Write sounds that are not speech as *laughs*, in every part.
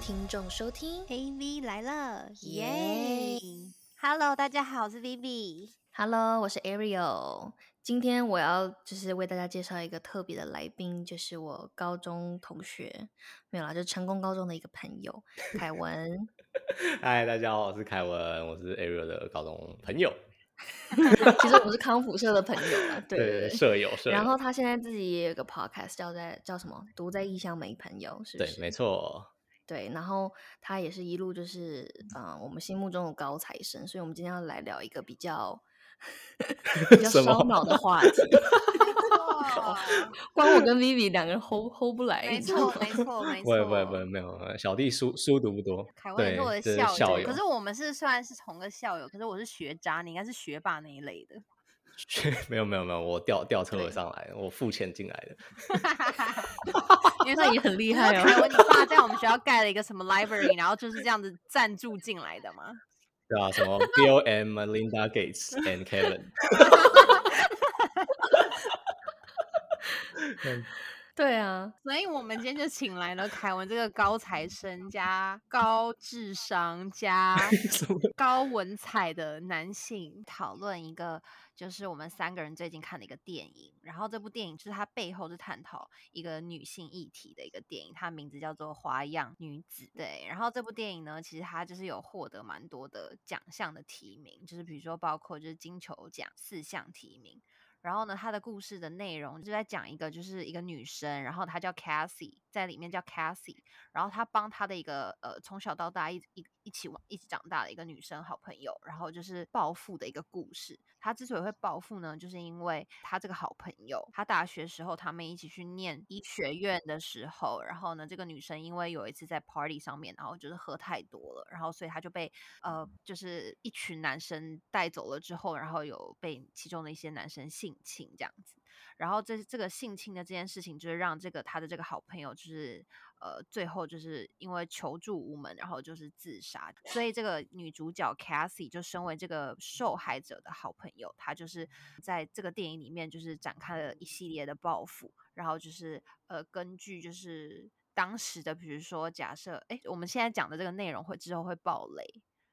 听众收听。AV 来了，耶耶！Hello，大家好，我是 Vivi。Hello，我是 Ariel。今天我要就是为大家介绍一个特别的来宾，就是我高中同学，没有啦，就是成功高中的一个朋友 *laughs* 凯文。嗨，大家好，我是凯文，我是 Ariel 的高中朋友，*laughs* 其实我们是康复社的朋友 *laughs* 啦，对对对。舍友舍友。然后他现在自己也有个 podcast，叫在叫什么“独在异乡没朋友”，是不对，是？没错，对，然后他也是一路就是，嗯、我们心目中的高材生，所以我们今天要来聊一个比较比较 *laughs* 烧脑的话题。*laughs* 错，*laughs* 光我跟 Vivi 两个人 hold hold 不来，没错，没错，没错。不会不会不会，没有，小弟书书读不多，凯文是我的校友可是我们是虽然是同个校友，可是我是学渣，你应该是学霸那一类的。*laughs* 没有没有没有，我调调车上来，我付钱进来的，*laughs* 你说那也很厉害哦。凯文，你爸在我们学校 *laughs* 盖了一个什么 library，然后就是这样子赞助进来的吗？对啊，什么 Bill and Melinda Gates and Kevin，嗯对啊，所以我们今天就请来了凯文这个高材生加高智商加 *laughs* 高文采的男性，讨论一个就是我们三个人最近看的一个电影。然后这部电影就是它背后是探讨一个女性议题的一个电影，它名字叫做《花样女子》。对，然后这部电影呢，其实它就是有获得蛮多的奖项的提名，就是比如说包括就是金球奖四项提名。然后呢，它的故事的内容就在讲一个，就是一个女生，然后她叫 Cassie，在里面叫 Cassie，然后她帮她的一个呃从小到大一一一起玩一起长大的一个女生好朋友，然后就是暴富的一个故事。她之所以会暴富呢，就是因为她这个好朋友，她大学时候他们一起去念医学院的时候，然后呢，这个女生因为有一次在 party 上面，然后就是喝太多了，然后所以她就被呃就是一群男生带走了之后，然后有被其中的一些男生性侵这样子。然后这这个性侵的这件事情，就是让这个他的这个好朋友，就是呃，最后就是因为求助无门，然后就是自杀。所以这个女主角 Cassie 就身为这个受害者的好朋友，她就是在这个电影里面就是展开了一系列的报复，然后就是呃，根据就是当时的，比如说假设，哎，我们现在讲的这个内容会之后会爆雷。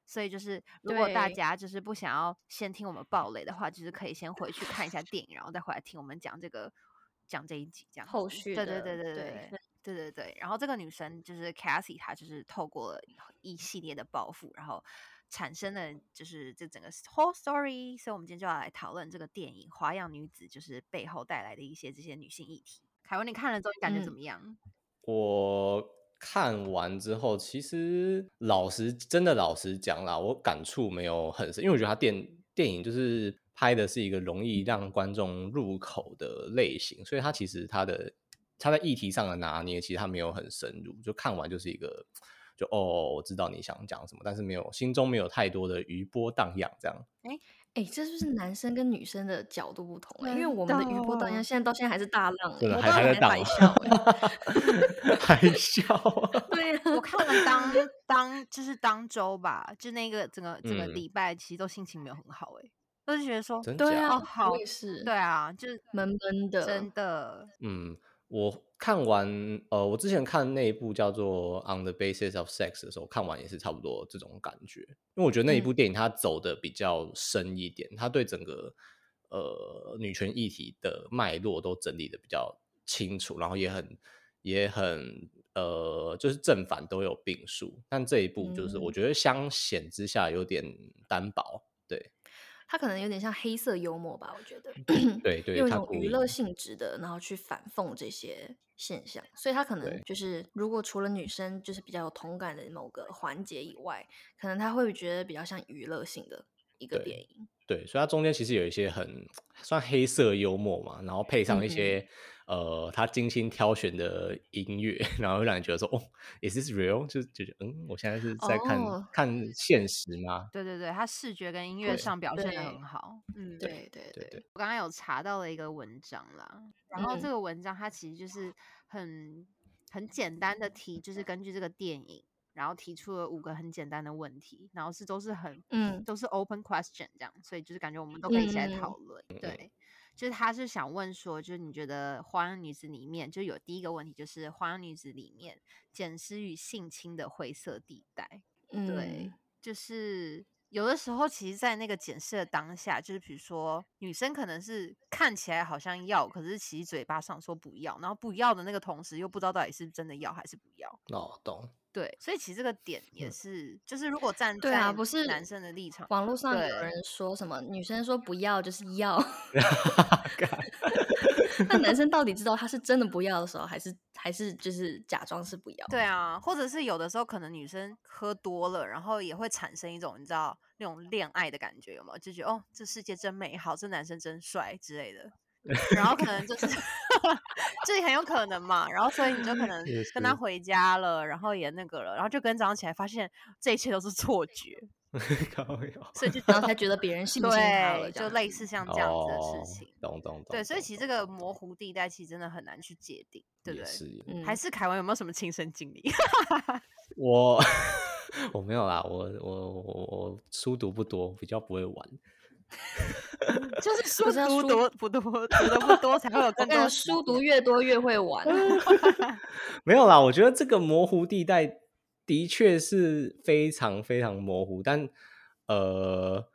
所以就是，如果大家就是不想要先听我们暴雷的话，就是可以先回去看一下电影，然后再回来听我们讲这个讲这一集这样。后续对对对对对对对对。然后这个女生就是 Cassie，她就是透过了一系列的报复，然后产生了就是这整个 whole story。所以我们今天就要来讨论这个电影《花样女子》，就是背后带来的一些这些女性议题。凯文，你看了之后，你感觉怎嗯么样？我看完之后，其实老实真的老实讲啦，我感触没有很深，因为我觉得他电电影就是拍的是一个容易让观众入口的类型，所以他其实他的他在议题上的拿捏，其实他没有很深入，就看完就是一个就哦，我知道你想讲什么，但是没有心中没有太多的余波荡漾这样。哎，这就是男生跟女生的角度不同、欸，因为我们的余波荡的漾，现在到现在还是大浪、欸，真的我到现还还在荡白笑、欸，还笑 *laughs* 啊，对呀、我看了当当就是当周吧，就那个整个整个嗯。礼拜，其实都心情没有很好哎、都是觉得说，真对啊，哦好是，对啊，就是闷闷的，真的，嗯，我看完呃，我之前看那一部叫做《On the Basis of Sex》的时候，看完也是差不多这种感觉。因为我觉得那一部嗯电影它走的比较深一点，它对整个呃女权议题的脉络都整理的比较清楚，然后也很也很呃，就是正反都有并述。但这一部就是我嗯觉得相显之下有点单薄，对它可能有点像黑色幽默吧，我觉得，对对，用一种娱乐性质的，然后去反讽这些现象，所以他可能就是，如果除了女生就是比较有同感的某个环节以外，可能他会觉得比较像娱乐性的一个对电影。对，所以它中间其实有一些很 *tsk* 算黑色幽默嘛，然后配上一些、呃他精心挑选的音乐，*laughs* 然后让你觉得说哦，is this real？就是觉得嗯，我现在是在看、哦看现实吗？对对对，他视觉跟音乐上表现的很好，嗯，对对对对，我刚刚有查到了一个文章啦，然后这嗯个文章它其实就是很很简单的提，就是根据这个电影，然后提出了五个很简单的问题，然后是都是很嗯都是 open question 这样，所以就是感觉我们都可以一起来嗯讨论。对，就是他是想问说，就是你觉得《花样女子》里面就有第一个问题，就是《花样女子》里面捡尸与性侵的灰色地带。嗯，对，就是有的时候，其实，在那个检视的当下，就是比如说女生可能是看起来好像要，可是其实嘴巴上说不要，然后不要的那个同时又不知道到底是真的要还是不要。哦，懂。对，所以其实这个点也是，就是如果站对啊，在不是男生的立场，网络上有人说什么女生说不要就是要，*laughs* 干那男生到底知道他是真的不要的时候，还是还是就是假装是不要？对啊，或者是有的时候可能女生喝多了，然后也会产生一种你知道那种恋爱的感觉，有没有？就觉得哦，这世界真美好，这男生真帅之类的。然后可能就是 *laughs* 这也很有可能嘛，然后所以你就可能跟他回家了，然后也那个了，然后就跟早上起来发现这一切都是错觉，*laughs* 所以就 *laughs* 然后才觉得别人性侵他了，就类似像这样子的哦事情。懂懂懂。对，所以其实这个模糊地带其实真的很难去界定，对不对？是也嗯，还是凯文有没有什么亲身经历？我我没有啦，我我我我书读不多，比较不会玩。*laughs* 就是 *laughs* 书读多不多，读的不多才会有我更多书读越多越会玩。*laughs* 没有啦，我觉得这个模糊地带的确是非常非常模糊，但呃，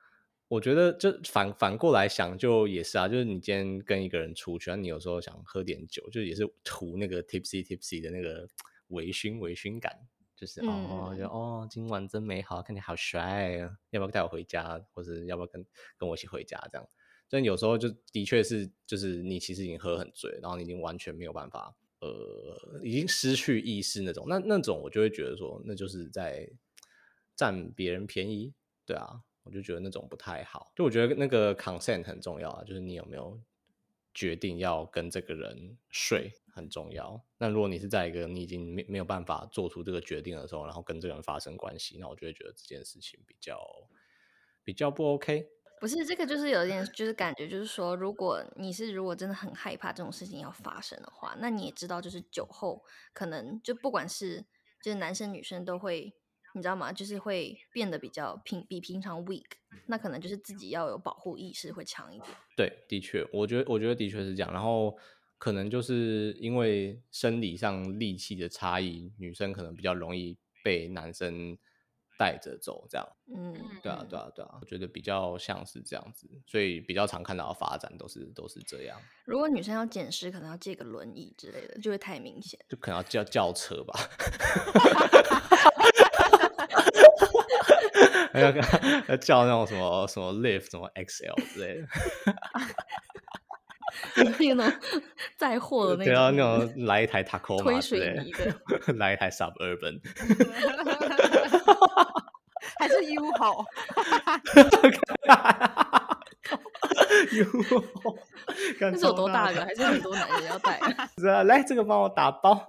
我觉得就反反过来想，就也是啊，就是你今天跟一个人出去，那你有时候想喝点酒，就也是图那个 tipsy tipsy 的那个微醺微醺感。就是哦，就嗯哦，今晚真美好，看起来好帅啊！要不要带我回家，或者要不要跟跟我一起回家？这样，所以有时候就的确是，就是你其实已经喝很醉，然后你已经完全没有办法，呃，已经失去意识那种。那那种我就会觉得说，那就是在占别人便宜，对啊，我就觉得那种不太好。就我觉得那个 consent 很重要啊，就是你有没有决定要跟这个人睡很重要。那如果你是在一个你已经没没有办法做出这个决定的时候，然后跟这个人发生关系，那我就会觉得这件事情比较比较不 OK。不是这个，就是有点，就是感觉，就是说，如果你是如果真的很害怕这种事情要发生的话，那你也知道，就是酒后可能就不管是就是男生女生都会，你知道吗？就是会变得比较平比平常 weak，那可能就是自己要有保护意识会强一点。对，的确，我觉得我觉得的确是这样。然后可能就是因为生理上力气的差异，女生可能比较容易被男生带着走，这样。嗯，对啊，对啊，对啊，我觉得比较像是这样子，所以比较常看到的发展都是都是这样，如果女生要捡尸，可能要借个轮椅之类的，就会太明显。就可能要叫轿车吧。还 *laughs* 要要叫那种什么什么 lift 什么 XL 之类的，*laughs* *laughs* 那种载货的那对啊，那种来一台 Tacoma 推水泥的，*laughs* 来一台 Suburban，*laughs* 还是 U 好？，U 好，那是有多大个？还是很多男人要带啊？是啊，来这个帮我打包。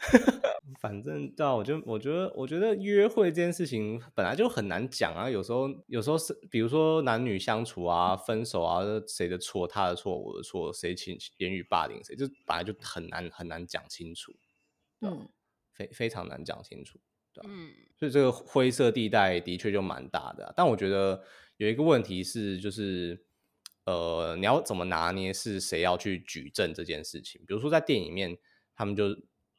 *laughs* 反正对啊，我就我觉得，我觉得约会这件事情本来就很难讲啊。有时候，有时候是比如说男女相处啊，分手啊，谁的错，他的错，我的错，谁情言语霸凌谁，就本来就很难很难讲清楚，对非非常难讲清楚。嗯所以这个灰色地带的确就蛮大的啊、但我觉得有一个问题是，就是呃，你要怎么拿捏是谁要去举证这件事情？比如说在电影里面，他们就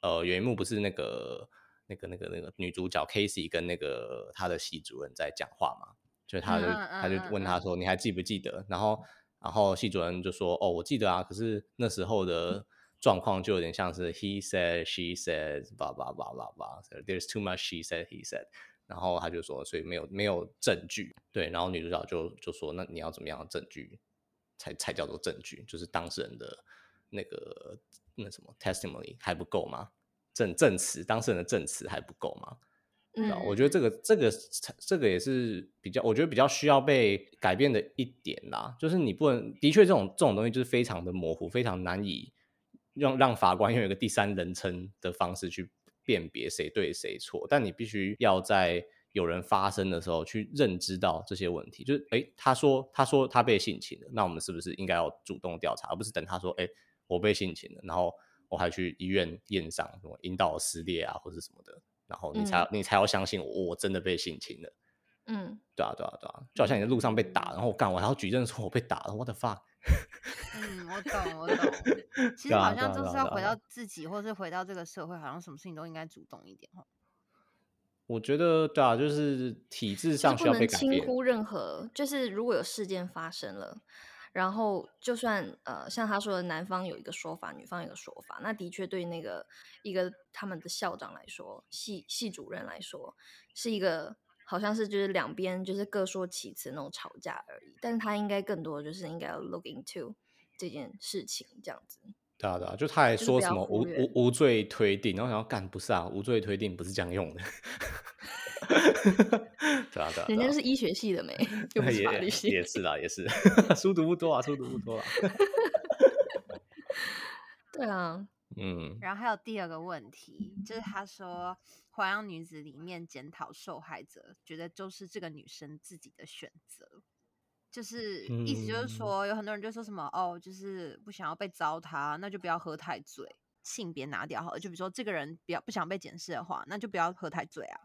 呃有一幕不是那个那个那个那个女主角 Casey 跟那个她的系主任在讲话嘛，就她就、嗯嗯他就问他说：“你还记不记得？”然后然后系主任就说：“哦，我记得啊，可是那时候的状况就有点像是 he said, she said, blah blah blah blah blah，there's too much she said, he said。”然后他就说，所以没有没有证据，对。然后女主角就就说：“那你要怎么样的证据才才叫做证据？就是当事人的那个那什么 testimony 还不够吗？证证词，当事人的证词还不够吗？嗯我觉得这个这个这个也是比较，我觉得比较需要被改变的一点啦。就是你不能，的确这种这种东西就是非常的模糊，非常难以让让法官用一个第三人称的方式去辨别谁对谁错。但你必须要在有人发生的时候去认知到这些问题。就是，诶，他说他说他被性侵了，那我们是不是应该要主动调查，而不是等他说，诶，我被性侵了，然后我还去医院验伤，什么阴道撕裂啊，或者什么的。然后你才、你才要相信我，我真的被性侵了。嗯，对啊，对啊，对啊，就好像你在路上被打，然后我干，我还要举证说我被打了，what the fuck？*laughs* 嗯，我懂，我懂。其 *laughs* 实好像就是要回到自己，或是回到这个社会，好像什么事情都应该主动一点哈。我觉得对啊，就是体制上需要不能被改变。轻忽任何，就是如果有事件发生了，然后就算呃像他说的，男方有一个说法，女方有一个说法，那的确对那个一个他们的校长来说，系系主任来说，是一个好像是就是两边就是各说其词那种吵架而已，但是他应该更多的就是应该要 look into 这件事情这样子。对啊，对啊，就他还说什么无无无罪推定，然后想要干不是啊，无罪推定不是这样用的。*laughs* 对啊，对啊，人家是医学系的没，又不是法律也系。也是啦，也是 *laughs* 书读不多啊，书读不多啊。*laughs* 对啊，嗯，然后还有第二个问题，就是他说《花样女子》里面检讨受害者，觉得就是这个女生自己的选择，就是意思就是嗯说，有很多人就说什么哦，就是不想要被糟蹋，那就不要喝太醉，性别拿掉好了。就比如说这个人比较不想被检视的话，那就不要喝太醉啊。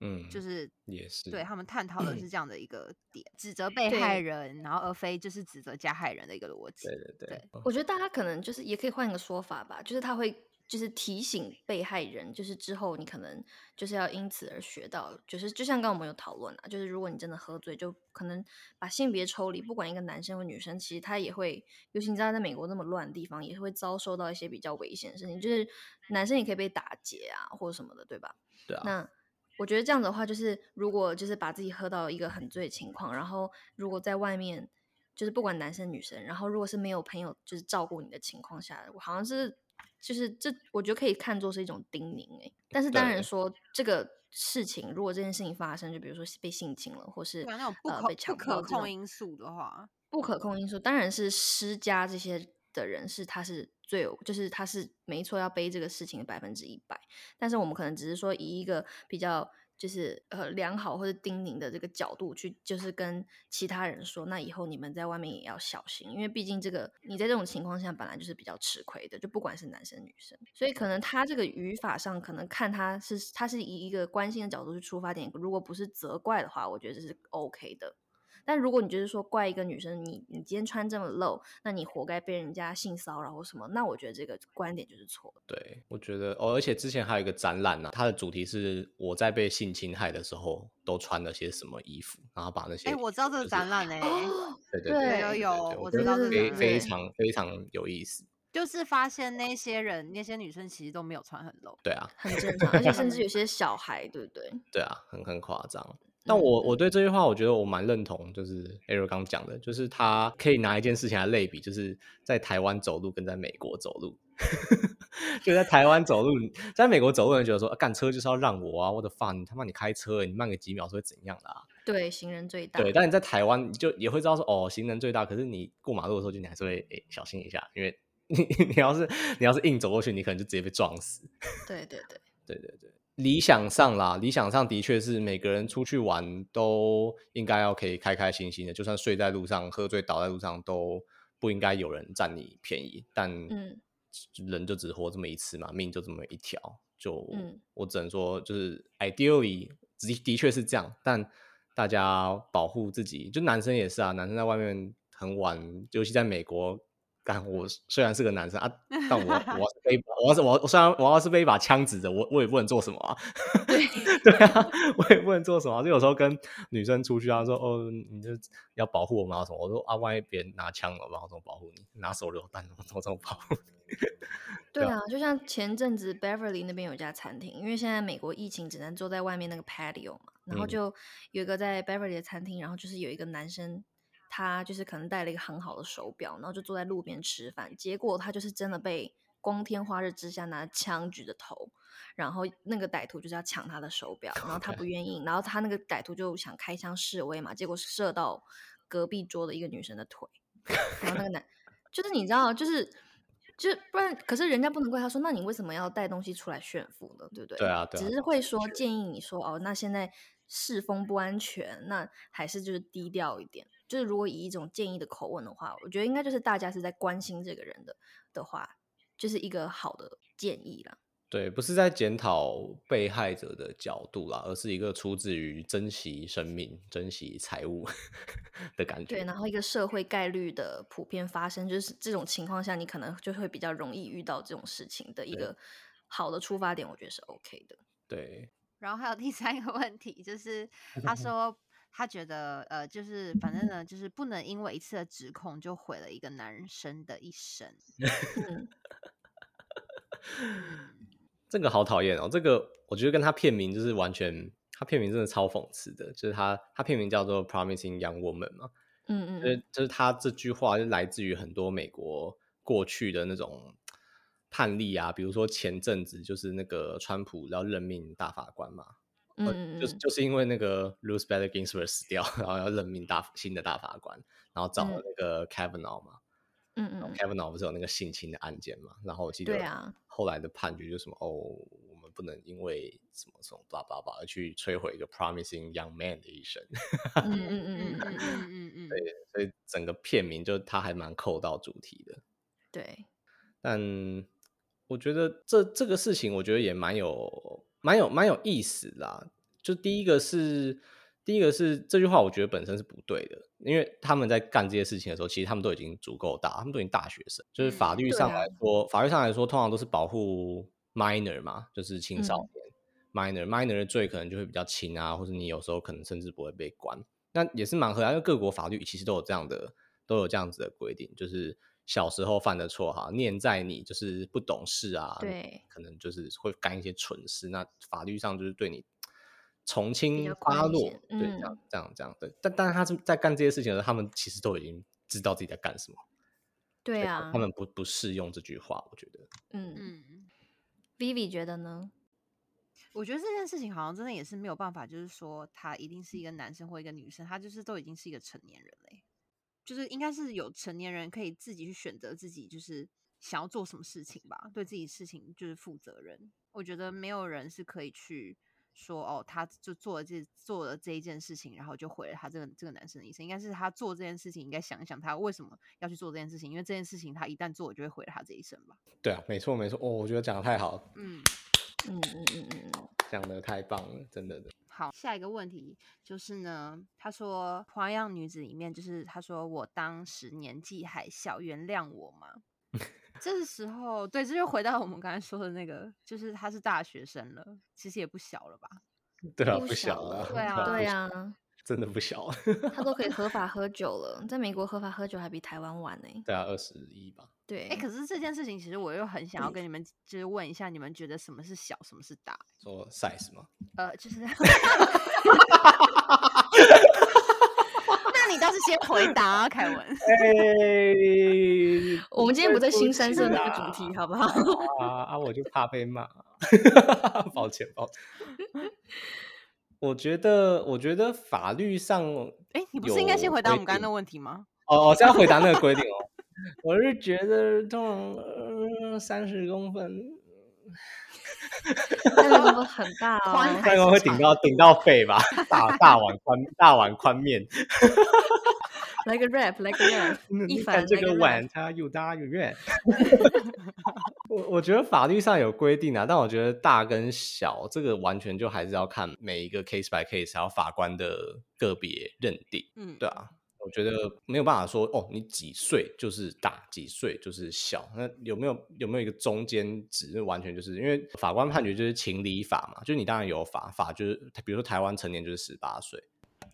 嗯，就是也是对他们探讨的是这样的一个点，指责被害人，然后而非就是指责加害人的一个逻辑。对对对对我觉得大家可能就是也可以换一个说法吧，就是他会就是提醒被害人，就是之后你可能就是要因此而学到，就是就像刚刚我们有讨论啊，就是如果你真的喝醉，就可能把性别抽离，不管一个男生或女生，其实他也会，尤其你知道在美国那么乱的地方，也会遭受到一些比较危险的事情，就是男生也可以被打劫啊或者什么的，对吧？对啊，那我觉得这样的话，就是如果就是把自己喝到一个很醉的情况，然后如果在外面，就是不管男生女生，然后如果是没有朋友就是照顾你的情况下，我好像是就是这，我觉得可以看作是一种叮咛诶。但是当然说这个事情，如果这件事情发生，就比如说被性侵了，或是呃被强不迫不可控因素的话，不可控因素，当然是施加这些的人是他是最有，就是他是没错要背这个事情的百分之一百。但是我们可能只是说以一个比较就是呃良好或者叮咛的这个角度去，就是跟其他人说，那以后你们在外面也要小心，因为毕竟这个你在这种情况下本来就是比较吃亏的，就不管是男生女生，所以可能他这个语法上可能看他是他是以一个关心的角度去出发点，如果不是责怪的话，我觉得这是 OK 的。但如果你就是说怪一个女生，你你今天穿这么露，那你活该被人家性骚扰或什么，那我觉得这个观点就是错的。对，我觉得哦，而且之前还有一个展览呢、它的主题是我在被性侵害的时候都穿了些什么衣服，然后把那些哎、我知道这个展览呢、哦，对对对有有我知道这个非展览非常非常有意思。就是发现那些人那些女生其实都没有穿很露。对啊，很正常，而且甚至有些小孩，对不对？*laughs* 对啊，很很夸张。但嗯我我对这句话，我觉得我蛮认同，就是 Ariel 刚讲的，就是他可以拿一件事情来类比，就是在台湾走路跟在美国走路。*laughs* 就在台湾走路，在美国走路，人觉得说，啊干、车就是要让我啊，我的 fuck，你他妈你开车，你慢个几秒是会怎样的啊？对，行人最大。对，但你在台湾，你就也会知道说，哦，行人最大，可是你过马路的时候，就你还是会诶、小心一下，因为你 *laughs* 你要是你要是硬走过去，你可能就直接被撞死。对对对，对对 *laughs* 对，理想上啦，理想上的确是每个人出去玩都应该要可以开开心心的，就算睡在路上、喝醉倒在路上，都不应该有人占你便宜。但嗯人就只活这么一次嘛，命就这么一条，就、嗯我只能说，就是 ideally 的的确是这样，但大家保护自己，就男生也是啊，男生在外面很晚，尤其在美国。干我虽然是个男生啊，*laughs* 但我我要是背，我要是我我虽然我要是被一把枪指着我，我也不能做什么啊。对 *laughs* 对啊，我也不能做什么啊。就有时候跟女生出去啊，说哦，你就要保护我们啊什么。我说啊，万一别人拿枪了，然后怎么保护你？拿手榴弹，我怎么保护你？对对啊，就像前阵子 Beverly 那边有一家餐厅，因为现在美国疫情只能坐在外面那个 patio 嘛，然后嗯就有一个在 Beverly 的餐厅，然后就是有一个男生，他就是可能戴了一个很好的手表，然后就坐在路边吃饭，结果他就是真的被光天化日之下拿枪举着头，然后那个歹徒就是要抢他的手表，然后他不愿意，然后他那个歹徒就想开枪示威嘛，结果射到隔壁桌的一个女生的腿，然后那个男就是你知道，就是就是不然，可是人家不能怪他说，那你为什么要带东西出来炫富呢？对不对？对啊对啊只是会说建议你说哦，那现在世风不安全，那还是就是低调一点。就是如果以一种建议的口吻的话，我觉得应该就是大家是在关心这个人的的话，就是一个好的建议啦。对，不是在检讨被害者的角度啦，而是一个出自于珍惜生命、珍惜财物 *laughs* 的感觉。对，然后一个社会概率的普遍发生，就是这种情况下，你可能就会比较容易遇到这种事情的一个好的出发点，我觉得是 OK 的。对，然后还有第三个问题，就是他 *laughs* 说他觉得呃，就是反正呢，就是不能因为一次的指控就毁了一个男生的一生。*laughs* 嗯，这个好讨厌哦！这个我觉得跟他片名就是完全，他片名真的超讽刺的，就是他他片名叫做《Promising Young Woman》嘛，嗯嗯，就是就是他这句话就来自于很多美国过去的那种判例啊，比如说前阵子就是那个川普要任命大法官嘛，嗯就是就是因为那个 Ruth Bader Ginsburg 死掉，然后要任命大新的大法官，然后找了嗯那个 Kavanaugh 嘛，嗯嗯嗯，Kavanaugh 不是有那个性侵的案件嘛？然后我记得后来的判决就什么哦，我们不能因为什么什么 blah blah blah 而去摧毁一个 promising young man 的一生。*laughs* 嗯嗯嗯嗯嗯嗯嗯，嗯嗯嗯，对，所以整个片名就他还蛮扣到主题的。对，但我觉得这这个事情，我觉得也蛮有蛮有蛮有意思啦。就第一个是第一个是这句话，我觉得本身是不对的，因为他们在干这些事情的时候，其实他们都已经足够大，他们都已经大学生，就是法律上来说，法律上来说，通常都是保护 minor 嘛，就是青少嗯年。minor minor 的罪可能就会比较轻啊，或者你有时候可能甚至不会被关。那也是蛮合理，因为各国法律其实都有这样的都有这样子的规定，就是小时候犯的错哈，念在你就是不懂事啊，对可能就是会干一些蠢事，那法律上就是对你从比轻发落对，这样嗯这样这样对。但但是他是在干这些事情的时候，他们其实都已经知道自己在干什么，对啊他，们不不适用这句话，我觉得。嗯嗯。，Vivi 觉得呢？我觉得这件事情好像真的也是没有办法，就是说他一定是一个男生或一个女生，他就是都已经是一个成年人嘞，就是应该是有成年人可以自己去选择自己就是想要做什么事情吧，对自己事情就是负责任。我觉得没有人是可以去说哦，他就做了这做了这一件事情，然后就毁了他这个这个男生的一生。应该是他做这件事情，应该想一想他为什么要去做这件事情，因为这件事情他一旦做了，就会毁了他这一生吧。对啊，没错没错，哦，我觉得讲的太好了，嗯。嗯嗯嗯嗯嗯，讲的太棒了，真的的。好，下一个问题就是呢，他说《花样女子》里面就是他说我当时年纪还小，原谅我吗？这个时候，对，这就回到我们刚才说的那个，就是他是大学生了，其实也不小了吧？对啊，不不小了，对啊 *laughs* 对啊，*laughs* 真的不小。他都可以合法 *laughs* 喝酒了，在美国合法喝酒还比台湾晚呢。对啊，二十一吧。对，哎、可是这件事情其实我又很想要跟你们 *clears throat* 就是问一下，你们觉得什么是小，什么是大？说 size 吗？呃，就是，*laughs* 那你倒是先回答啊，凯文。哎，*laughs* 我们今天不在新三色那个主题，好不好？*laughs* 啊啊！我就怕被骂，抱歉抱歉。我觉得，我觉得法律上哎、你不是应该先回答我们刚刚的问题吗？哦，我是要回答那个规定哦。我是觉得通常三十公分，三十公分很大哦，三十公分会顶到顶到肺吧，大大碗宽大碗宽面。来个 rap，来个 rap，一你看这个碗，它又大又圆。*laughs* 我我觉得法律上有规定啊，但我觉得大跟小这个完全就还是要看每一个 case by case，还有法官的个别认定。嗯，对啊，我觉得没有办法说哦，你几岁就是大，几岁就是小。那有没有有没有一个中间值？那完全就是因为法官判决就是情理法嘛，就是你当然有法法就是比如说台湾成年就是十八岁，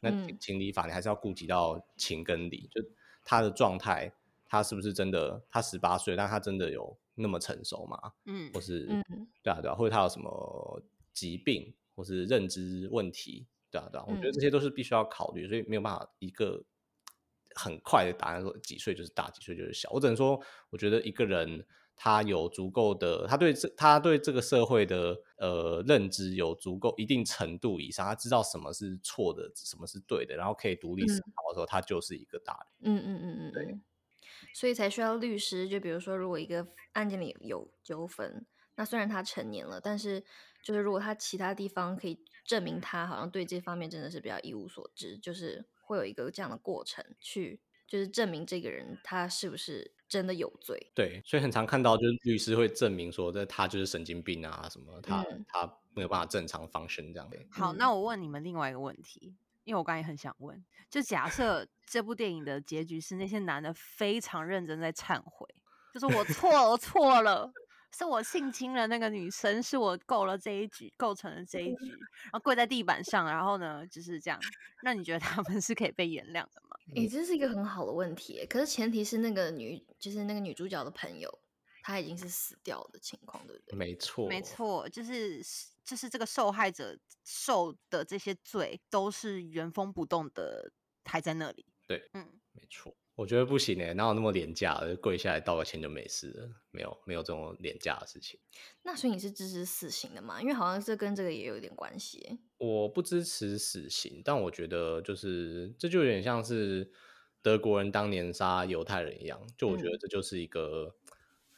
那嗯情情理法你还是要顾及到情跟理，就他的状态，他是不是真的他十八岁，但他真的有那么成熟吗？嗯或是嗯对啊对啊，或者他有什么疾病或是认知问题，对啊对啊，我觉得嗯这些都是必须要考虑，所以没有办法一个很快的答案说几岁就是大，几岁就是小。我只能说，我觉得一个人他有足够的，他对这他对这个社会的呃认知有足够一定程度以上，他知道什么是错的，什么是对的，然后可以独立思嗯考的时候，他就是一个大人。嗯嗯嗯嗯嗯，所以才需要律师。就比如说，如果一个案件里有纠纷，那虽然他成年了，但是就是如果他其他地方可以证明他好像对这方面真的是比较一无所知，就是会有一个这样的过程去就是证明这个人他是不是真的有罪。对，所以很常看到就是律师会证明说，这他就是神经病啊，什么他、嗯他没有办法正常 function 这样的。好，嗯那我问你们另外一个问题，因为我刚才也很想问，就假设 *laughs* 这部电影的结局是那些男的非常认真在忏悔，就是我错了，我错了。是我性侵了那个女生，是我构了这一局，构成了这一局，*laughs* 然后跪在地板上，然后呢就是这样。那你觉得他们是可以被原谅的吗？诶、这是一个很好的问题。可是前提是那个女，就是那个女主角的朋友，她已经是死掉的情况，对不对？没错，没，错，就是就是这个受害者受的这些罪都是原封不动的还在那里。对，嗯，没错。我觉得不行哎，哪有那么廉价的？跪下来道个歉就没事了？没有，没有这种廉价的事情。那所以你是支持死刑的吗？因为好像这跟这个也有一点关系耶。我不支持死刑，但我觉得就是这就有点像是德国人当年杀犹太人一样，就我觉得嗯这就是一个，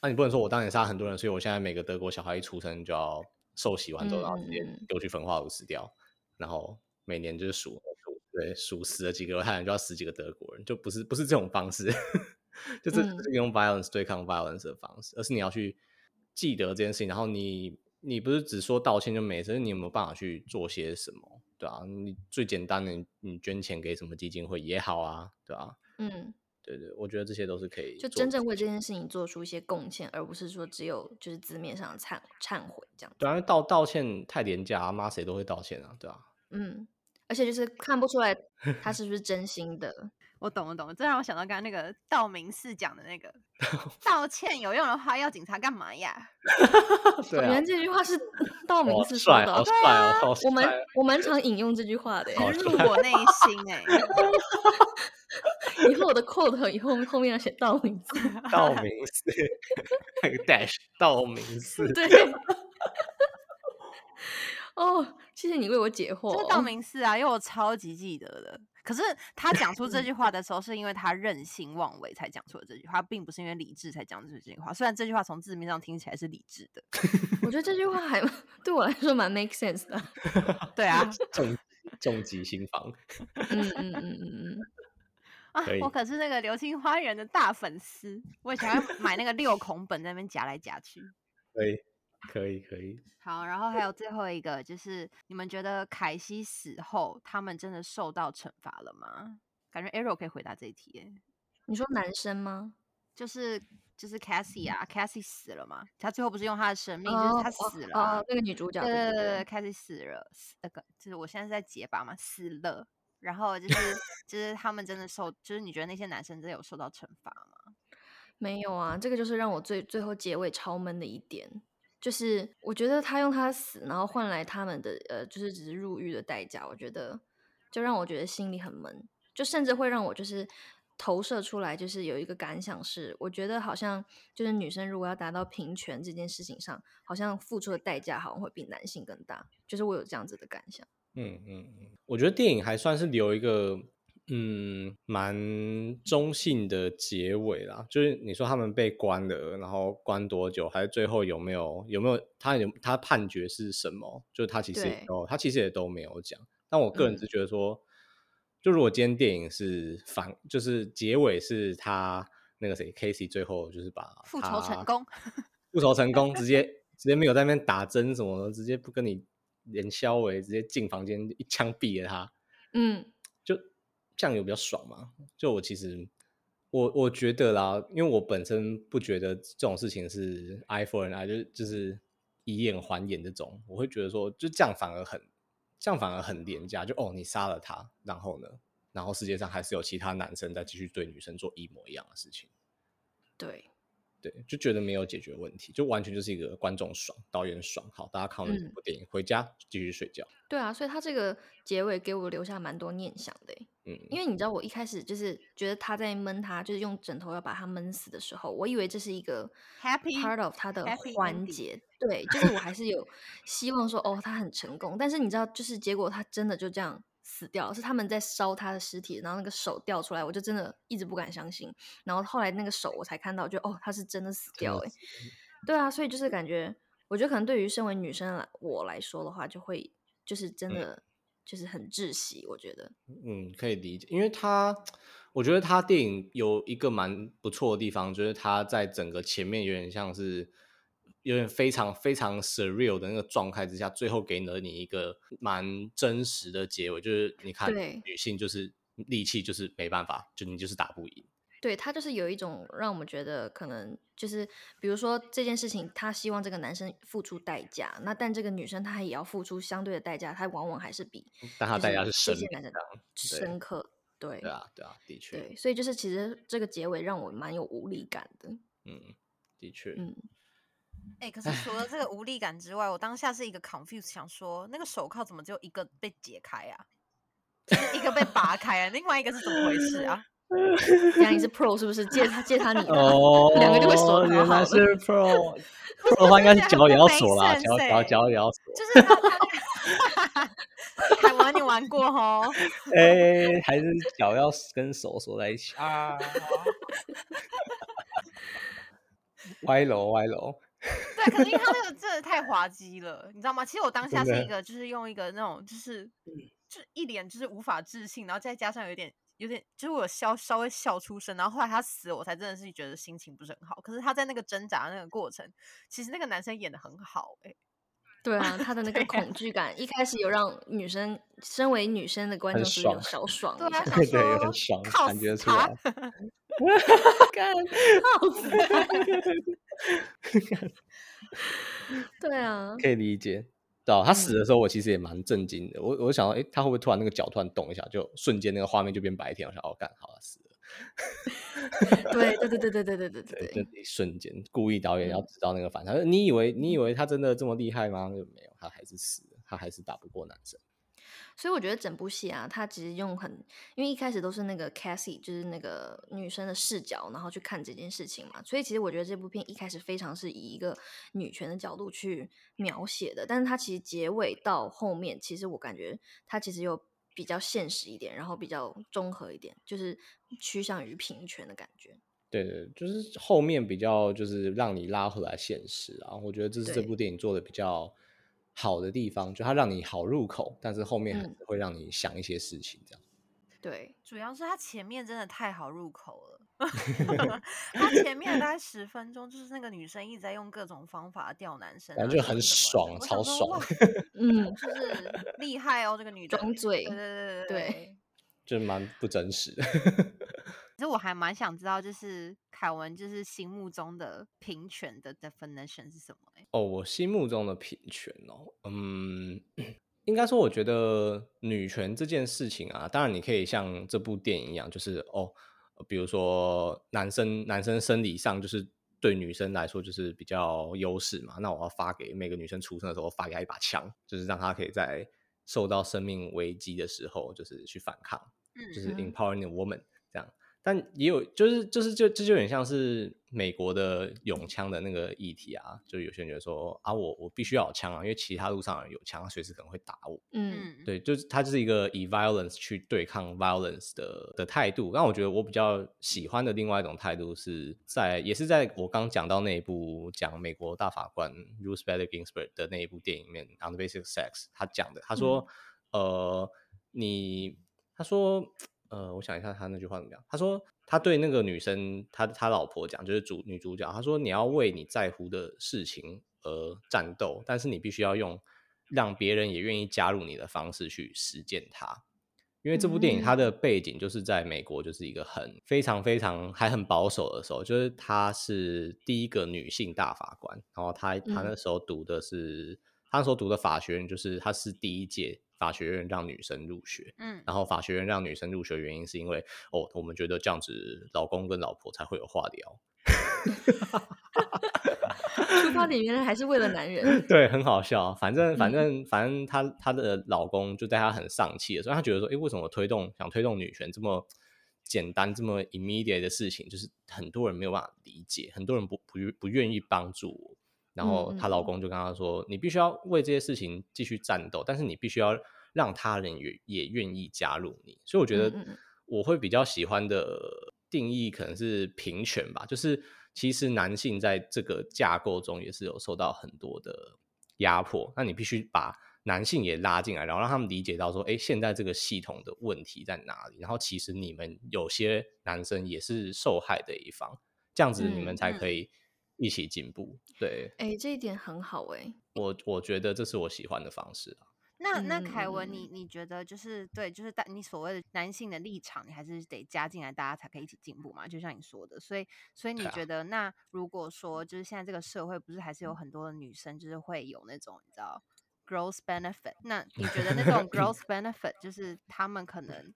那、你不能说我当年杀很多人，所以我现在每个德国小孩一出生就要受洗完之后，嗯然后直接丢去焚化炉死掉，然后每年就是数数对数死了几个犹太人就要死几个德国人，就不是不是这种方式，*laughs* 就是用 violence 对抗 violence 的方式，而是你要去记得这件事情，然后你你不是只说道歉就没事，你有没有办法去做些什么？对啊，你最简单的，你你捐钱给什么基金会也好啊，对啊，嗯，对对，我觉得这些都是可以就真正为这件事情做出一些贡献，而不是说只有就是字面上的忏忏悔这样子。对啊，道道歉太廉价，啊妈谁都会道歉啊，对啊，嗯，而且就是看不出来他是不是真心的。*laughs* 我懂了懂了，这让我想到刚刚那个道明寺讲的那个 *laughs* 道歉有用的话，要警察干嘛呀？*laughs* 对啊原来，这句话是道明寺说，的哦。好帅哦，我们我蛮常引用这句话的入我内心哎、以后我的 quote 以后后面要写道明寺。道明寺那个 dash 道明寺，对。哦，谢谢你为我解惑。这是道明寺啊，因为我超级记得的。可是他讲出这句话的时候，是因为他任性妄为才讲出了这句话，并不是因为理智才讲出这句话。虽然这句话从字面上听起来是理智的，*laughs* 我觉得这句话还 *laughs* 对我来说蛮 make sense 的。*laughs* 对啊，重重击心房，嗯嗯嗯嗯嗯。啊，我可是那个流星花园的大粉丝，我以前还买那个六孔本在那边夹来夹去。可以可以可以，好，然后还有最后一个，就是你们觉得凯西死后，他们真的受到惩罚了吗？感觉 Arrow 可以回答这一题耶，你说男生吗？就是就是 Cassie 啊，Cassie 死了嘛，他最后不是用他的生命，就哦是他死了啊、哦，那个女主角。对对对对对，Cassie 死了，死那个就是我现在是在结巴嘛，死了。然后就是就是他们真的受，就是你觉得那些男生真的有受到惩罚吗？没有啊，这个就是让我最最后结尾超闷的一点，就是我觉得他用他死，然后换来他们的呃，就是只是入狱的代价，我觉得就让我觉得心里很闷，就甚至会让我就是投射出来，就是有一个感想是，我觉得好像就是女生如果要达到平权这件事情上，好像付出的代价好像会比男性更大，就是我有这样子的感想。嗯嗯嗯，我觉得电影还算是留一个嗯蛮中性的结尾啦，就是你说他们被关了，然后关多久，还是最后有没有有没有他有他判决是什么？就是他其实也都他其实也都没有讲。但我个人嗯只觉得说，就如果今天电影是反，就是结尾是他那个谁 Casey 最后就是把复仇成功，复仇成功，直接 *laughs* 直接没有在那边打针什么的，直接不跟你连消为，直接进房间一枪毙了他，嗯就这样有比较爽嘛？就我其实我我觉得啦，因为我本身不觉得这种事情是 iPhone 爱就就是以眼还眼这种，我会觉得说就这样反而很这样反而很廉价，就哦你杀了他，然后呢，然后世界上还是有其他男生在继续对女生做一模一样的事情。对，对，就觉得没有解决问题，就完全就是一个观众爽，导演爽，好，大家看完这嗯部电影、回家继续睡觉。对啊，所以他这个结尾给我留下蛮多念想的欸。嗯，因为你知道，我一开始就是觉得他在闷他，就是用枕头要把他闷死的时候，我以为这是一个 Happy part of 他的环节，对，就是我还是有希望说，哦，他很成功。但是你知道，就是结果他真的就这样死掉，是他们在烧他的尸体，然后那个手掉出来，我就真的一直不敢相信。然后后来那个手我才看到，就哦，他是真的死掉、欸，真的死对啊，所以就是感觉，我觉得可能对于身为女生来我来说的话，就会就是真的、就是很窒息，我觉得。嗯，可以理解，因为他，我觉得他电影有一个蛮不错的地方，就是他在整个前面有点像是有点非常非常 surreal 的那个状态之下，最后给了你一个蛮真实的结尾，就是你看女性就是力气就是没办法，就你就是打不赢。对他就是有一种让我们觉得可能就是，比如说这件事情，他希望这个男生付出代价，那但这个女生她也要付出相对的代价，她往往还是比但她代价是这生命些男生这样，对深刻。对对啊，对啊，的确，对，所以就是其实这个结尾让我蛮有无力感的。嗯，的确，嗯，哎、可是除了这个无力感之外，我当下是一个 confuse，想说那个手铐怎么只有一个被解开啊？就是一个被拔开啊，另外一个是怎么回事啊？原来你是 pro 是不是？借他借他你的，哦，两个就会锁原来 *laughs* 是 pro。pro 的话应该是脚也要锁啦，脚脚欸脚也要锁。就是他海 *laughs* 玩你玩过吼？哎，还是脚要跟手锁在一起啊？*laughs* 歪楼歪楼，对，可是因为他那个真的太滑稽了，你知道吗？其实我当下是一个，就是用一个那种，就是就一脸就是无法置信，然后再加上有点有点，就是我笑稍微笑出声，然后后来他死，我才真的是觉得心情不是很好。可是他在那个挣扎的那个过程，其实那个男生演的很好、欸，对啊，*laughs* 他的那个恐惧感一开始有让女生，身为女生的观众是有爽小爽对啊，对很爽靠感觉死他出来干 *laughs* *laughs* *laughs* 对啊，可以理解。对啊，他死嗯的时候，我其实也蛮震惊的。我我想到，哎，他会不会突然那个脚突然动一下，就瞬间那个画面就变白天？我想，哦，干好了，死了。对对对对对对对对对，对就一瞬间，故意导演要嗯知道那个反差。你以为你以为他真的这么厉害吗？就没有，他还是死了，他还是打不过男生。所以我觉得整部戏啊，它其实用很，因为一开始都是那个 Cassie，就是那个女生的视角，然后去看这件事情嘛。所以其实我觉得这部片一开始非常是以一个女权的角度去描写的，但是它其实结尾到后面，其实我感觉它其实又比较现实一点，然后比较综合一点，就是趋向于平权的感觉。对对，就是后面比较就是让你拉回来现实啊，我觉得这是这部电影做的比较好的地方，就它让你好入口，但是后面还嗯是会让你想一些事情这样。对，主要是他前面真的太好入口了。*laughs* 他前面大概十分钟，就是那个女生一直在用各种方法钓男生、啊，感觉很爽超爽嗯，就是厉害哦，这个女的装嘴对对对对对。*laughs* 就蛮不真实的。其实我还蛮想知道，就是凯文就是心目中的平权的 definition 是什么、欸？哦，我心目中的平权哦，嗯，应该说，我觉得女权这件事情啊，当然你可以像这部电影一样，就是哦，比如说男生男生生理上就是对女生来说就是比较优势嘛，那我要发给每个女生出生的时候发给她一把枪，就是让她可以在受到生命危机的时候，就是去反抗。就是嗯 empowering the woman 这样，但也有就是就是就这就有点像是美国的拥枪的那个议题啊，就有些人觉得说啊，我我必须要有枪啊，因为其他路上人有枪，随时可能会打我。嗯嗯，对，就是他就是一个以 violence 去对抗 violence 的的态度。那我觉得我比较喜欢的另外一种态度是在，也是在我刚讲到那一部讲美国大法官 Ruth Bader Ginsburg 的那一部电影里面《On the Basic Sex》，他讲的，他说，呃，你，他说，呃，我想一下他那句话怎么样？他说他对那个女生，他他老婆讲，就是主女主角，他说你要为你在乎的事情而战斗，但是你必须要用让别人也愿意加入你的方式去实践它。因为这部电影它的背景就是在美国，就是一个很非常非常还很保守的时候，就是她是第一个女性大法官，然后她她那时候读的是，她那时候读的法学院就是他是第一届法学院让女生入学，嗯，然后法学院让女生入学的原因是因为哦，我们觉得这样子老公跟老婆才会有话聊，*laughs* 出发点原来还是为了男人。*laughs* 对，很好笑。反正反嗯正反正她她的老公就对她很丧气的时候，她觉得说，诶，为什么推动想推动女权这么简单、这么 immediate 的事情，就是很多人没有办法理解，很多人不不不愿意帮助我。然后她老公就跟她说，你必须要为这些事情继续战斗，但是你必须要让他人也也愿意加入你。所以我觉得我会比较喜欢的定义可能是平权吧，就是其实男性在这个架构中也是有受到很多的，压迫，那你必须把男性也拉进来，然后让他们理解到说，哎，现在这个系统的问题在哪里？然后其实你们有些男生也是受害的一方，这样子你们嗯才可以一起进步。对哎，这一点很好哎。我，我觉得这是我喜欢的方式啊。那那凯文，嗯你你觉得就是对，就是大你所谓的男性的立场，你还是得加进来，大家才可以一起进步嘛？就像你说的，所以所以你觉得，那如果说就是现在这个社会不是还是有很多的女生，就是会有那种你知道 growth benefit，那你觉得那种 *laughs* growth benefit 就是他们可能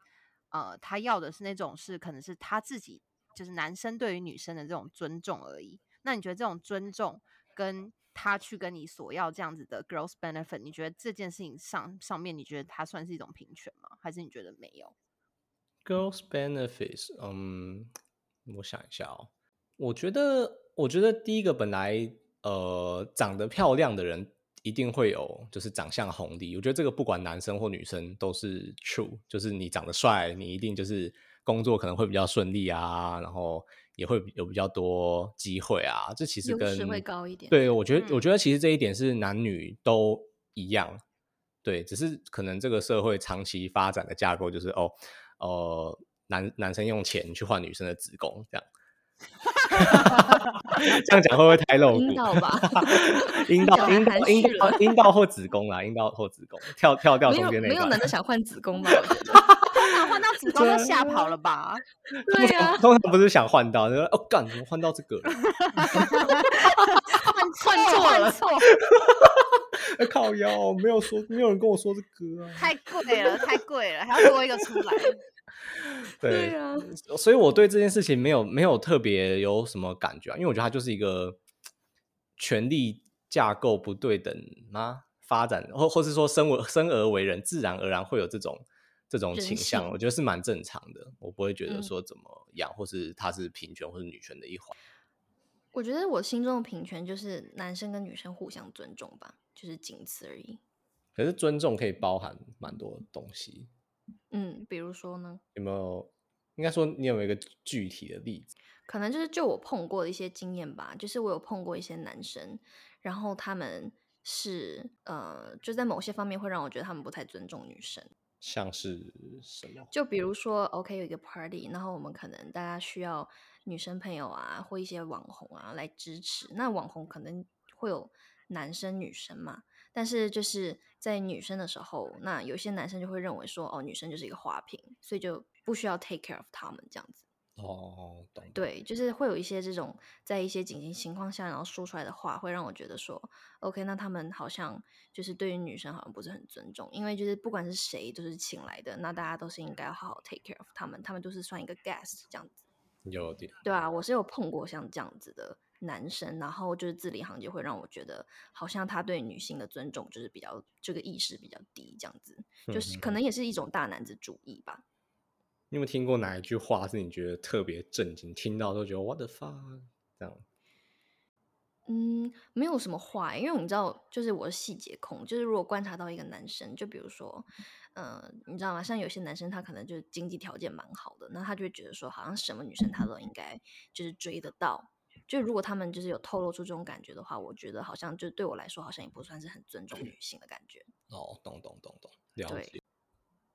呃他要的是那种是可能是他自己就是男生对于女生的这种尊重而已。那你觉得这种尊重跟他去跟你索要这样子的 growth benefit，你觉得这件事情上上面，你觉得它算是一种平权吗？还是你觉得没有？Girls benefits，嗯，我想一下哦，我觉得，我觉得第一个本来呃长得漂亮的人一定会有就是长相红利，我觉得这个不管男生或女生都是 true，就是你长得帅，你一定就是工作可能会比较顺利啊，然后也会有比较多机会啊，这其实跟会高一点对，我觉得，我嗯。觉得其实这一点是男女都一样，对，只是可能这个社会长期发展的架构就是哦，呃，男男生用钱去换女生的子宫，这样，*laughs* 这样讲会不会太露骨？阴道吧 *laughs* 阴道，阴道，阴道，阴道或子宫啦，阴道或子宫，跳跳掉中间那一段没有男的想换子宫吧？我觉得。通 *laughs* 常换到子宫就吓跑了吧？对呀、通常不是想换到，就说哦，干，怎么换到这个了？换换错了换错，哎靠腰，没有说，没有人跟我说这歌啊。太贵了，太贵了，还要多一个出来。*laughs* 对对啊所以我对这件事情没有没有特别有什么感觉啊，因为我觉得它就是一个权力架构不对等吗？发展或或是说生为生而为人，自然而然会有这种这种人倾向，我觉得是蛮正常的。我不会觉得嗯说怎么样，或是它是平权或是女权的一环。我觉得我心中的平权就是男生跟女生互相尊重吧，就是仅此而已。可是尊重可以包含蛮多东西，嗯，比如说呢，有没有？应该说你有没有一个具体的例子？可能就是就我碰过的一些经验吧，就是我有碰过一些男生，然后他们是呃，就在某些方面会让我觉得他们不太尊重女生。像是什么？就比如说，OK，有一个 party，然后我们可能大家需要女生朋友啊，或一些网红啊来支持。那网红可能会有男生女生嘛，但是就是在女生的时候，那有些男生就会认为说，哦，女生就是一个花瓶，所以就不需要 take care of 他们这样子。哦，懂。对，就是会有一些这种在一些紧急情况下，然后说出来的话，会让我觉得说，OK，那他们好像就是对于女生好像不是很尊重，因为就是不管是谁都是请来的，那大家都是应该要好好 take care of 他们，他们都是算一个 guest 这样子。有点。对啊，我是有碰过像这样子的男生，然后就是字里行间会让我觉得，好像他对女性的尊重就是比较这个意识比较低，这样子，就是可能也是一种大男子主义吧。你有没有听过哪一句话是你觉得特别震惊，听到都觉得 what the fuck 这样？嗯，没有什么话欸，因为你知道，就是我是细节控，就是如果观察到一个男生，就比如说，呃，你知道吗？像有些男生他可能就是经济条件蛮好的，那他就会觉得说，好像什么女生他都应该就是追得到。就如果他们就是有透露出这种感觉的话，我觉得好像就对我来说，好像也不算是很尊重女性的感觉。哦，懂懂懂懂，了解。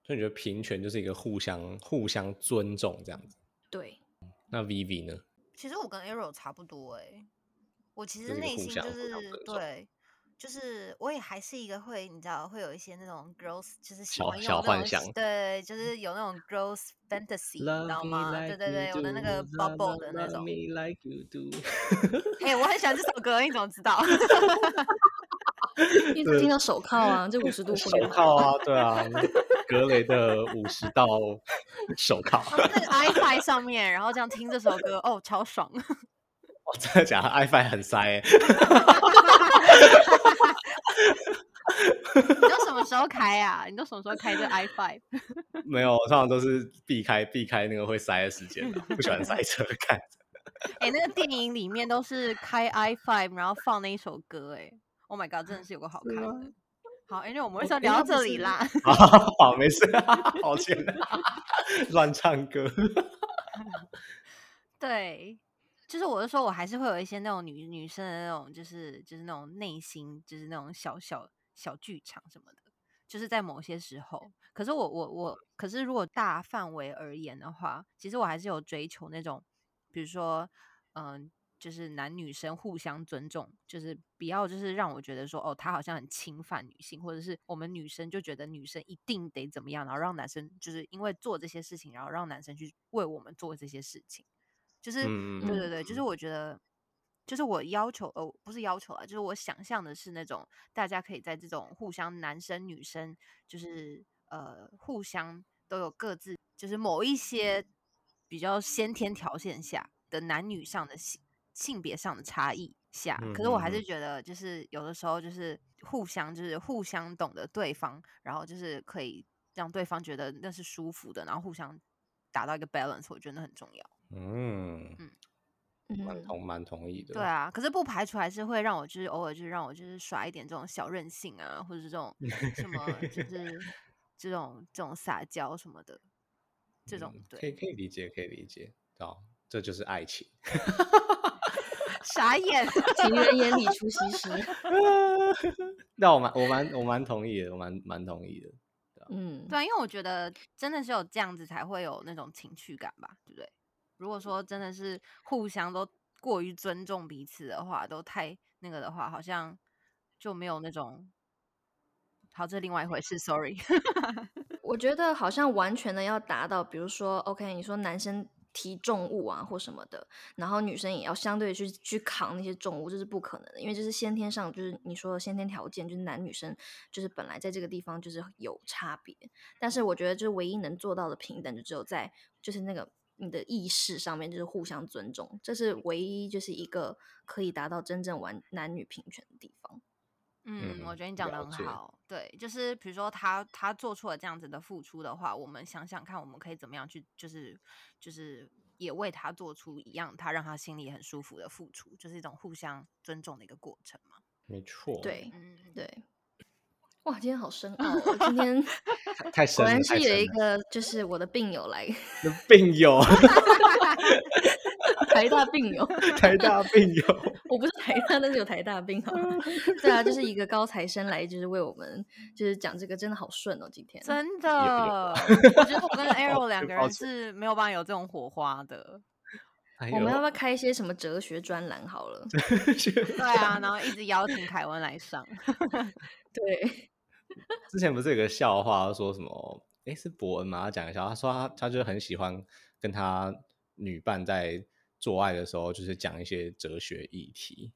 所以你觉得平权就是一个互相互相尊重这样子？对，那 Vivi 呢？其实我跟 Arrow 差不多哎、我其实内心就是对，就是我也还是一个会，你知道，会有一些那种 girls，就是喜小小幻想对，就是有那种 girls fantasy，你知道吗？对 like 对对我的那个 bubble 的那种。*laughs* 哎、我很喜欢这首歌，你怎么知道？*laughs* 因为他听到手铐啊，这五十度手灰铐啊，*laughs* 对啊，格雷的五十道手铐。那个 iPad 上面，然后这样听这首歌，哦，超爽。哦，真的假的？iPhone 很塞欸你都什么时候开啊？你都什么时候开这 *laughs* i five？没有，我通常都是避开避开那个会塞的时间的，*laughs* 不喜欢塞车看。哎、那个电影里面都是开 i five，然后放那一首歌、哎，Oh my god，真的是有个好看的。好，因为我们为什么聊到这里啦？*laughs* 好好，没事，抱歉，乱唱歌。对，就是我是说，我还是会有一些那种女女生的那种，就是就是那种内心，就是那种小小小剧场什么的，就是在某些时候。可是我我我，可是如果大范围而言的话，其实我还是有追求那种，比如说，嗯、就是男女生互相尊重，就是不要就是让我觉得说，哦，他好像很侵犯女性，或者是我们女生就觉得女生一定得怎么样，然后让男生就是因为做这些事情，然后让男生去为我们做这些事情。就是嗯对对对，就是我觉得，就是我要求呃不是要求啊，就是我想象的是那种大家可以在这种互相男生女生就是呃互相都有各自就是某一些比较先天条件下的男女上的性性别上的差异下，可是我还是觉得就是有的时候就是互相就是互相懂得对方，然后就是可以让对方觉得那是舒服的，然后互相达到一个 balance，我觉得那很重要。嗯，蛮嗯，同蛮同意的。对啊，可是不排除还是会让我就是偶尔就是让我就是耍一点这种小任性啊，或者是这种 *laughs* 什么就是这种这种撒娇什么的，这种嗯可以对可以理解，可以理解，哦，这就是爱情。*laughs* 傻眼。情人眼里出西施。*laughs* 那我蛮我蛮我蛮同意的，我蛮蛮同意的。嗯，对啊，因为我觉得真的是有这样子才会有那种情趣感吧，对不对？如果说真的是互相都过于尊重彼此的话，都太那个的话，好像就没有那种。好，这另外一回事，sorry。*laughs* 我觉得好像完全的要达到，比如说，OK，你说男生提重物啊或什么的，然后女生也要相对去去扛那些重物，这是不可能的，因为这是先天上就是你说的先天条件，就是男女生就是本来在这个地方就是有差别。但是我觉得就唯一能做到的平等，就只有在就是那个你的意识上面，就是互相尊重，这是唯一就是一个可以达到真正完男女平权的地方。嗯，我嗯觉得你讲的很好。对，就是比如说他他做出了这样子的付出的话，我们想想看，我们可以怎么样去，就是就是也为他做出一样他让他心里很舒服的付出，就是一种互相尊重的一个过程嘛。没错，，对嗯，对。哇，今天好深奥、哦！今天 *laughs* 太深了，果然是有。一个，就是我的病友来，病友，*laughs* 台大病友，*laughs* 台大病友，我不是台大，但是有台大病好吗？对啊，就是一个高材生来，就是为我们就是讲这个，真的好顺哦，今天。真的，有我觉得我跟 Arrow 两个人是没有办法有这种火花的。哎我们要不要开一些什么哲学专栏好了？*laughs* 对啊，然后一直邀请凯文来上。*laughs* *laughs* 对，之前不是有个笑话说什么？诶，是伯恩吗？他讲一下，他说他他就很喜欢跟他女伴在做爱的时候，就是讲一些哲学议题，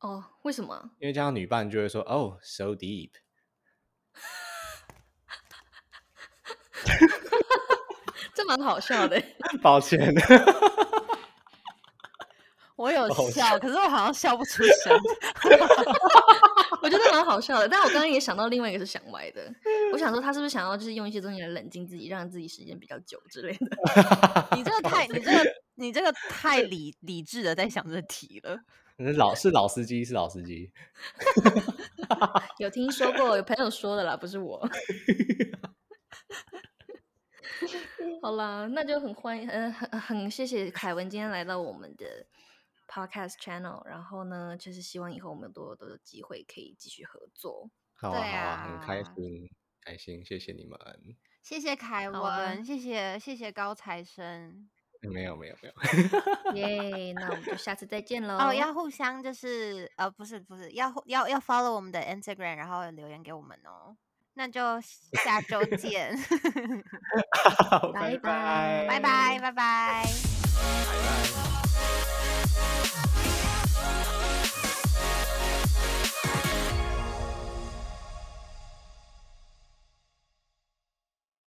哦，为什么？因为这样女伴就会说哦，so deep。这蛮好笑的。抱歉，我有笑，可是我好像笑不出声。*laughs* 我觉得蛮好笑的，但我刚刚也想到另外一个是想歪的。我想说，他是不是想要就是用一些东西来冷静自己，让自己时间比较久之类的？*laughs* 你这个太，你这个，你这个太理理智的在想这题了。是老是老司机，是老司机。*laughs* 有听说过，有朋友说的啦，不是我。好啦，那就很欢迎，呃，很很谢谢凯文今天来到我们的 podcast channel，然后呢，就是希望以后我们多多的机会可以继续合作。好啊，对好啊，很开啊心，开心，谢谢你们。谢谢凯文，谢谢谢谢高材生。没有，没有，没有。*laughs* 耶、那我们就下次再见喽。哦，要互相就是呃，不是不是，要要要 follow 我们的 Instagram，然后留言给我们哦。那就下周 *laughs* 见，*laughs* 好拜拜拜拜拜拜拜。拜拜。